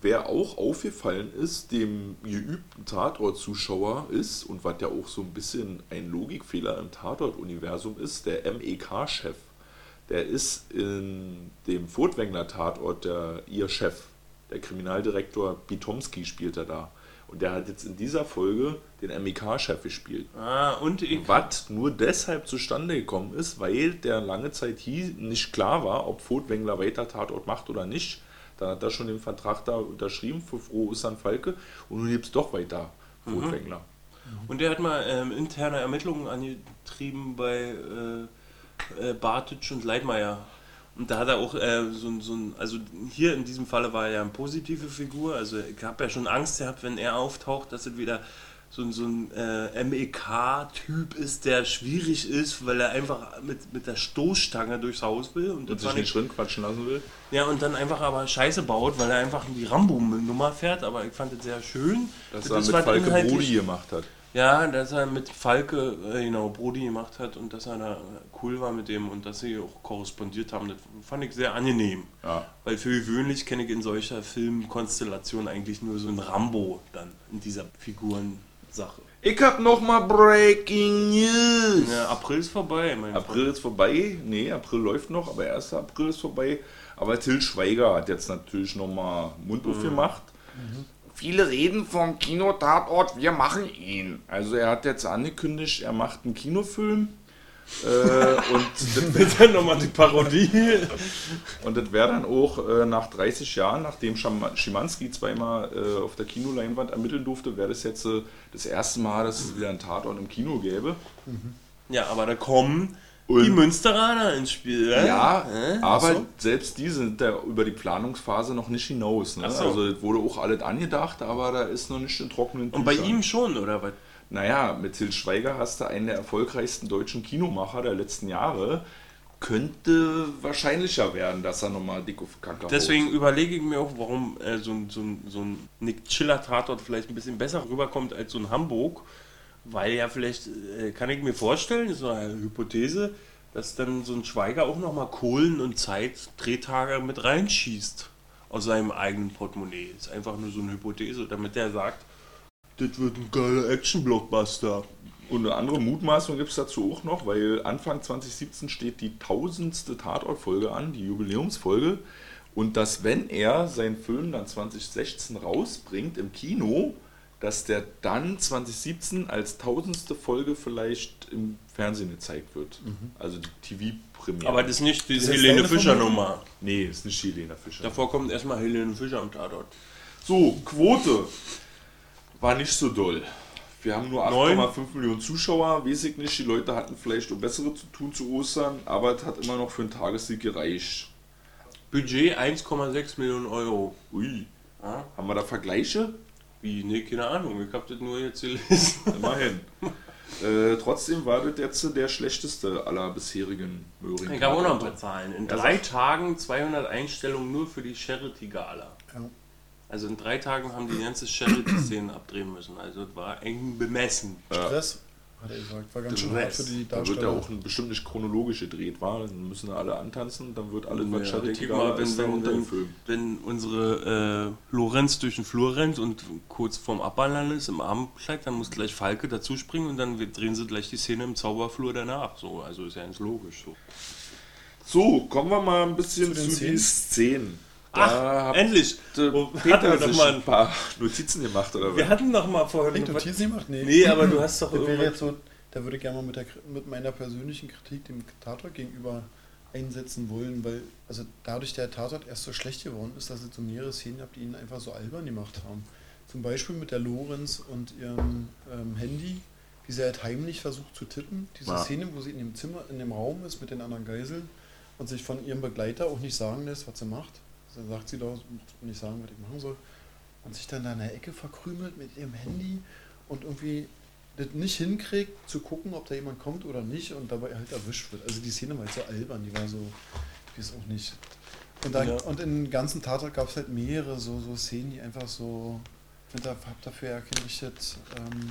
wer auch aufgefallen ist, dem geübten Tatort-Zuschauer ist, und was ja auch so ein bisschen ein Logikfehler im Tatort-Universum ist, der MEK-Chef. Der ist in dem Furtwängler-Tatort der, ihr Chef. Der Kriminaldirektor Bitomski spielt er da. Und der hat jetzt in dieser Folge den MEK-Chef gespielt. Ah, und ich, Was nur deshalb zustande gekommen ist, weil der lange Zeit hie- nicht klar war, ob Furtwängler weiter Tatort macht oder nicht. Dann hat er schon den Vertrag da unterschrieben für Frohe Ostern Falke und gibt es doch weiter Furtwängler. und der hat mal ähm, interne Ermittlungen angetrieben bei äh, äh, Bartitsch und Leitmeier. Und da hat er auch äh, so, ein- so ein, also hier in diesem Falle war er ja eine positive Figur. Also ich habe ja schon Angst gehabt, wenn er auftaucht, dass es wieder so, ein- so ein äh, MEK-Typ ist, der schwierig ist, weil er einfach mit, mit der Stoßstange durchs Haus will. Und, Und sich nicht ich, drin quatschen lassen will. ja, und dann einfach aber Scheiße baut, weil er einfach die Rambo-Nummer fährt. Aber ich fand es sehr schön. Dass Das er mit Falke Brody gemacht hat. ja, dass er mit Falke, äh, genau, Brody gemacht hat und dass er da cool war mit dem und dass sie auch korrespondiert haben, das fand ich sehr angenehm. Ja. Weil für gewöhnlich kenne ich in solcher Filmkonstellation eigentlich nur so ein Rambo dann in dieser Figurensache. Ich hab noch mal Breaking News. Ja, April ist vorbei, mein April ist vorbei. Nee, April läuft noch, aber 1. April ist vorbei. Aber Till Schweiger hat jetzt natürlich noch mal Mund aufgemacht. Viele reden vom Kinotatort, wir machen ihn. Also er hat jetzt angekündigt, er macht einen Kinofilm. Äh, und das Freund. Dann nochmal die Parodie. Und das wäre dann auch äh, nach 30 Jahren, nachdem Schimanski zweimal äh, auf der Kinoleinwand ermitteln durfte, wäre das jetzt äh, das erste Mal, dass es wieder einen Tatort im Kino gäbe. Ja, aber da kommen Und- die Münsteraner ins Spiel. äh? Ja, Äh? aber so. selbst die sind da über die Planungsphase noch nicht hinaus. Ne? So. Also wurde auch alles angedacht, aber da ist noch nicht in trockenen Und bei Tüchern. ihm schon, oder was? Naja, mit Til Schweiger hast du einen der erfolgreichsten deutschen Kinomacher der letzten Jahre. Könnte wahrscheinlicher werden, dass er nochmal dick auf haut. Deswegen überlege ich mir auch, warum äh, so, ein- so, so ein Nick Chiller Tatort vielleicht ein bisschen besser rüberkommt als so ein Hamburg. Weil ja vielleicht, äh, kann ich mir vorstellen, ist so eine Hypothese, dass dann so ein Schweiger auch nochmal Kohlen und Zeit, Drehtage mit reinschießt aus seinem eigenen Portemonnaie. Ist einfach nur so eine Hypothese, damit er sagt, das wird ein geiler Action-Blockbuster. Und eine andere Mutmaßung gibt es dazu auch noch, weil Anfang 2017 steht die tausendste Tatortfolge an, die Jubiläumsfolge. Und dass, wenn er seinen Film dann 2016 rausbringt im Kino, dass der dann 2017 als tausendste Folge vielleicht im Fernsehen gezeigt wird. Also die TV-Premiere. Aber das ist nicht die das Helene deine Fischer Vermutung? Nummer. nee, ist nicht Helena Fischer. Davor kommt erstmal Helene Fischer am Tatort. So, Quote war nicht so doll. Wir haben nur Neun. 8,5 Millionen Zuschauer, weiß ich nicht. Die Leute hatten vielleicht auch bessere zu tun zu Ostern, aber es hat immer noch für einen Tagessieg gereicht. Budget 1,6 Millionen Euro. Ui, Ja? haben wir da Vergleiche? Wie? Nee, keine Ahnung. Ich hab das nur jetzt gelesen. Immerhin. äh, trotzdem war das jetzt der schlechteste aller bisherigen Möhringen. Ich habe auch noch ein paar Zahlen. In Ja, drei sag. Tagen 200 Einstellungen nur für die Charity Gala. Ja. Also in drei Tagen haben die ganze Charity-Szenen abdrehen müssen. Also es war eng bemessen. Stress, hat er gesagt. War ganz schön hart für die Da wird ja Darsteller. auch ein bestimmt nicht chronologisch gedreht, war. Dann müssen alle antanzen, dann wird alles, was Ja, Charity ich Gala mal, wenn, ist, dann wenn, wenn, wenn unsere äh, Lorenz durch den Flur rennt und kurz vorm Abwandern ist im Abendkleid, dann muss gleich Falke dazuspringen und dann drehen sie gleich die Szene im Zauberflur danach. So, also ist ja ganz logisch. So. So, kommen wir mal ein bisschen Zu zu, den den Szenen. Szenen. Ach, hat endlich! Peter wir doch sich mal- ein paar Notizen gemacht, oder Wir was? hatten noch mal vorhin. Echt Notizen gemacht? Nee. Nee, aber du hast doch irgendwas- so, da würde ich gerne mal mit, der, mit meiner persönlichen Kritik dem Tatort gegenüber einsetzen wollen, weil also dadurch der Tatort erst so schlecht geworden ist, dass es so mehrere Szenen gab, die ihn einfach so albern gemacht haben. Zum Beispiel mit der Lorenz und ihrem ähm, Handy, wie sie halt heimlich versucht zu tippen. Diese Ja. Szene, wo sie in dem Zimmer, in dem Raum ist mit den anderen Geiseln und sich von ihrem Begleiter auch nicht sagen lässt, was sie macht. Dann sagt sie doch, nicht sagen, was ich machen soll. Und sich dann da in der Ecke verkrümelt mit ihrem Handy und irgendwie das nicht hinkriegt, zu gucken, ob da jemand kommt oder nicht und dabei halt erwischt wird. Also die Szene war halt so albern, die war so, ich weiß auch nicht. Und, da, Ja. und im ganzen Tatort gab es halt mehrere so, so Szenen, die einfach so, ich hab dafür ja keine richtige, ähm,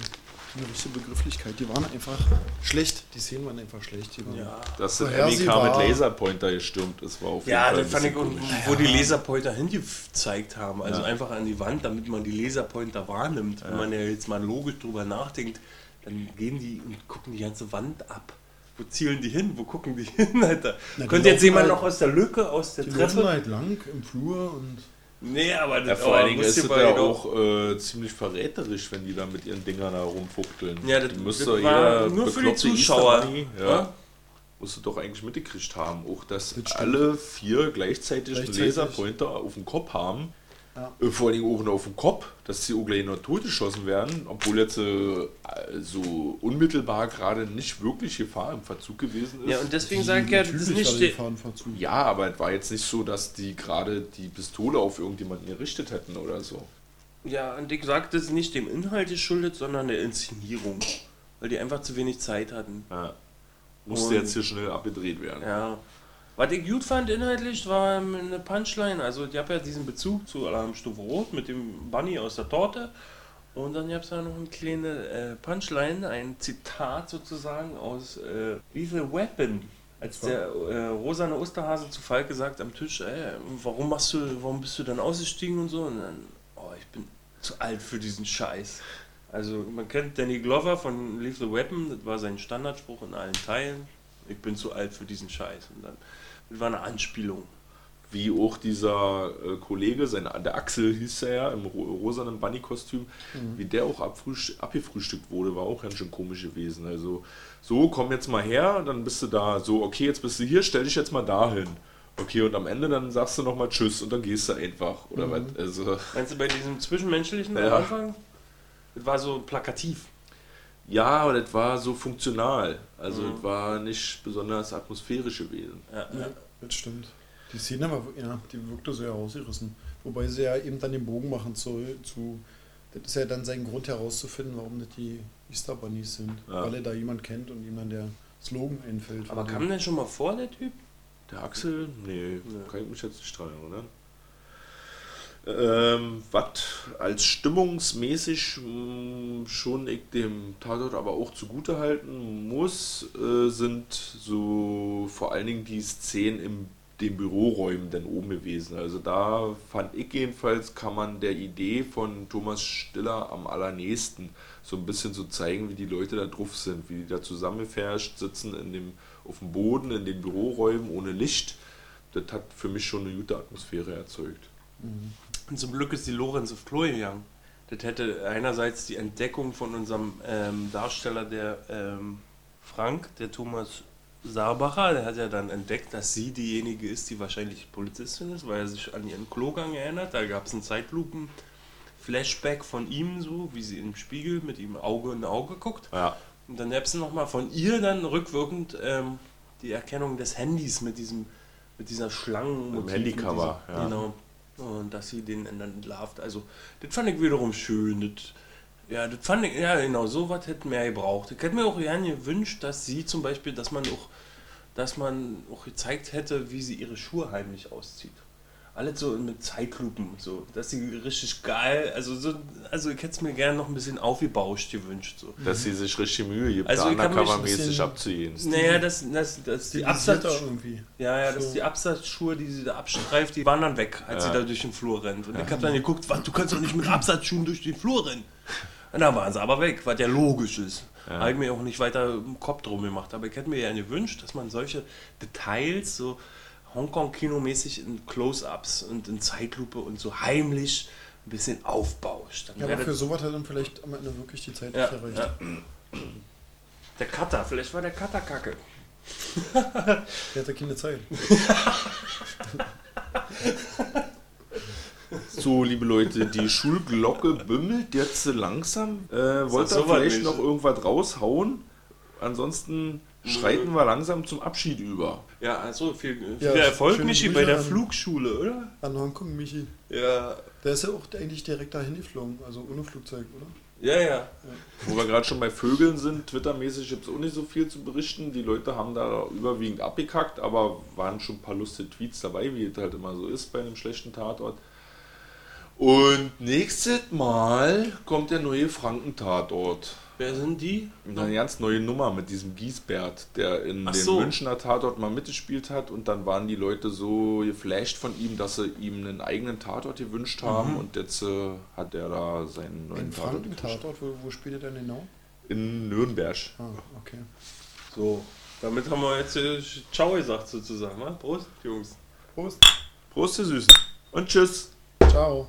eine richtige Begrifflichkeit. Die waren einfach schlecht. Die Szenen waren einfach schlecht. Die waren Ja. Dass der Vorhersehbar. MK mit Laserpointer gestürmt ist, war auf jeden Ja, Fall das ein fand ich, und wo die Laserpointer hingezeigt haben. Also Ja. einfach an die Wand, damit man die Laserpointer wahrnimmt. Wenn Ja. man ja jetzt mal logisch drüber nachdenkt, dann gehen die und gucken die ganze Wand ab. Wo zielen die hin? Wo gucken die hin, Alter? Na, die Könnte jetzt jemand halt- noch aus der Lücke, aus der Die Treppe? laufen halt lang im Flur und Nee, aber Ja, das vor aber allen Dingen musst ist du es ja doch- auch äh, ziemlich verräterisch, wenn die da mit ihren Dingern da rumfuchteln. Ja, das, müsste das jeder nur für die Zuschauer. Ja. ja, musste doch eigentlich mitgekriegt haben. Auch, dass Das alle vier gleichzeitig, einen Gleichzeitig. Laserpointer auf dem Kopf haben. Ja. Äh, Vor allen Dingen auch noch auf dem Kopf, dass sie auch gleich noch totgeschossen werden, obwohl jetzt äh, so unmittelbar gerade nicht wirklich Gefahr im Verzug gewesen ist. Ja, und deswegen sage ich ja, das ist nicht die. Ja, aber es war jetzt nicht so, dass die gerade die Pistole auf irgendjemanden gerichtet hätten oder so. Ja, und ich sage, das ist nicht dem Inhalt geschuldet, sondern der Inszenierung. Weil die einfach zu wenig Zeit hatten. Ja. Musste Und- jetzt hier schnell abgedreht werden. Ja. Was ich gut fand inhaltlich war eine Punchline. Also, ich habe ja diesen Bezug zu Alarmstufe Rot mit dem Bunny aus der Torte. Und dann gab es ja noch eine kleine äh, Punchline, ein Zitat sozusagen aus äh, Lethal Weapon. Als der äh, rosane Osterhase zu Falke sagt am Tisch, ey, warum machst du, warum bist du dann ausgestiegen und so? Und dann, oh, ich bin zu alt für diesen Scheiß. Also man kennt Danny Glover von Lethal Weapon, das war sein Standardspruch in allen Teilen. Ich bin zu alt für diesen Scheiß. Und dann, das war eine Anspielung. Wie auch dieser äh, Kollege, sein, der Axel hieß er ja, im ro rosanen Bunny-Kostüm, wie der auch abgefrühstückt wurde, war auch ganz schön komisch gewesen. Also, so, komm jetzt mal her, dann bist du da. So, okay, jetzt bist du hier, stell dich jetzt mal dahin. Okay, und am Ende dann sagst du nochmal Tschüss und dann gehst du einfach. Oder was? Also, Meinst du bei diesem Zwischenmenschlichen Ja. am Anfang? Das war so plakativ. Ja, aber das war so funktional. Also, Mhm. das war nicht besonders atmosphärisch gewesen. Ja, Ja, ja. das stimmt. Die Szene war, ja, die wirkte so herausgerissen. Wobei sie ja eben dann den Bogen machen soll zu, das ist ja dann sein Grund herauszufinden, warum das die Easter Bunnies sind. Ja. Weil er da jemand kennt und ihm dann der Slogan einfällt. Aber Also, kam denn schon mal vor, der Typ? Der Axel? Nee, Nee. kann ich mich jetzt nicht dran erinnern. Ähm, was als stimmungsmäßig mh, schon ich dem Tatort aber auch zugute halten muss, äh, sind so vor allen Dingen die Szenen im den Büroräumen dann oben gewesen. Also da fand ich jedenfalls, kann man der Idee von Thomas Stiller am allernächsten so ein bisschen so zeigen, wie die Leute da drauf sind, wie die da zusammengefärscht sitzen in dem, auf dem Boden, in den Büroräumen ohne Licht. Das hat für mich schon eine gute Atmosphäre erzeugt. Und zum Glück ist die Lorenz auf Klo gegangen. Das hätte einerseits die Entdeckung von unserem ähm, Darsteller, der ähm, Frank, der Thomas Saarbacher, der hat ja dann entdeckt, dass sie diejenige ist, die wahrscheinlich Polizistin ist, weil er sich an ihren Klogang erinnert. Da gab es einen Zeitlupen-Flashback von ihm, so wie sie im Spiegel mit ihm Auge in Auge guckt. Ja, Und dann gab es nochmal von ihr dann rückwirkend ähm, die Erkennung des Handys mit diesem mit dieser Schlangen Mit dem Handycover, ja. Genau. Und dass sie den dann entlarvt. Also, das fand ich wiederum schön. Das, ja, das fand ich, ja genau, so was hätte mehr gebraucht. Ich hätte mir auch gerne gewünscht, dass sie zum Beispiel, dass man auch, dass man auch gezeigt hätte, wie sie ihre Schuhe heimlich auszieht. Alles so mit Zeitlupen und so. Dass sie richtig geil, also so, also ich hätte es mir gerne noch ein bisschen aufgebauscht gewünscht. So. dass sie sich richtig Mühe gibt, Also da ich kann mich ein undercover-mäßig abzugehen. Naja, das, das, das die Stilisierter Absatz, irgendwie. Ja, ja, dass So. die Absatzschuhe, die sie da abstreift, die waren dann weg, als Ja. sie da durch den Flur rennt. Und ich habe dann geguckt, was, du kannst doch nicht mit Absatzschuhen durch den Flur rennen. Und da waren sie aber weg, was ja logisch ist. Ja. Habe ich mir auch nicht weiter im Kopf drum gemacht. Aber ich hätte mir ja gewünscht, dass man solche Details so Hongkong-Kinomäßig in Close-Ups und in Zeitlupe und so heimlich ein bisschen aufbauscht. Dann Ja, aber für sowas hat dann vielleicht am Ende wirklich die Zeit ja, nicht erreicht. ja. Der Cutter, vielleicht war der Cutter kacke. Der hat ja keine Zeit. So, liebe Leute, die Schulglocke bimmelt jetzt langsam. Äh, wollt ihr so vielleicht nicht. noch irgendwas raushauen? Ansonsten schreiten wir langsam zum Abschied über. Ja, also viel, viel Ja, Erfolg, Michi, Grüße bei der an- Flugschule, oder? An Hongkong, Michi. Ja. Der ist ja auch eigentlich direkt dahin geflogen, also ohne Flugzeug, oder? Ja, ja. Wo wir gerade schon bei Vögeln sind, Twittermäßig gibt es auch nicht so viel zu berichten. Die Leute haben da überwiegend abgekackt, aber waren schon ein paar lustige Tweets dabei, wie es halt immer so ist bei einem schlechten Tatort. Und nächstes Mal kommt der neue Franken-Tatort. Wer sind die? Eine ganz neue Nummer mit diesem Giesbert, der in Ach den so. Münchner Tatort mal mitgespielt hat und dann waren die Leute so geflasht von ihm, dass sie ihm einen eigenen Tatort gewünscht haben und jetzt äh, hat er da seinen neuen Ein Tatort gekriegt. Franken-Tatort, wo, wo spielt er denn genau? in Nürnberg. Ah, okay. So. Damit haben wir jetzt äh, Ciao gesagt sozusagen. Ne? Prost, Jungs. Prost. Prost, ihr Süßen. Und tschüss. Ciao.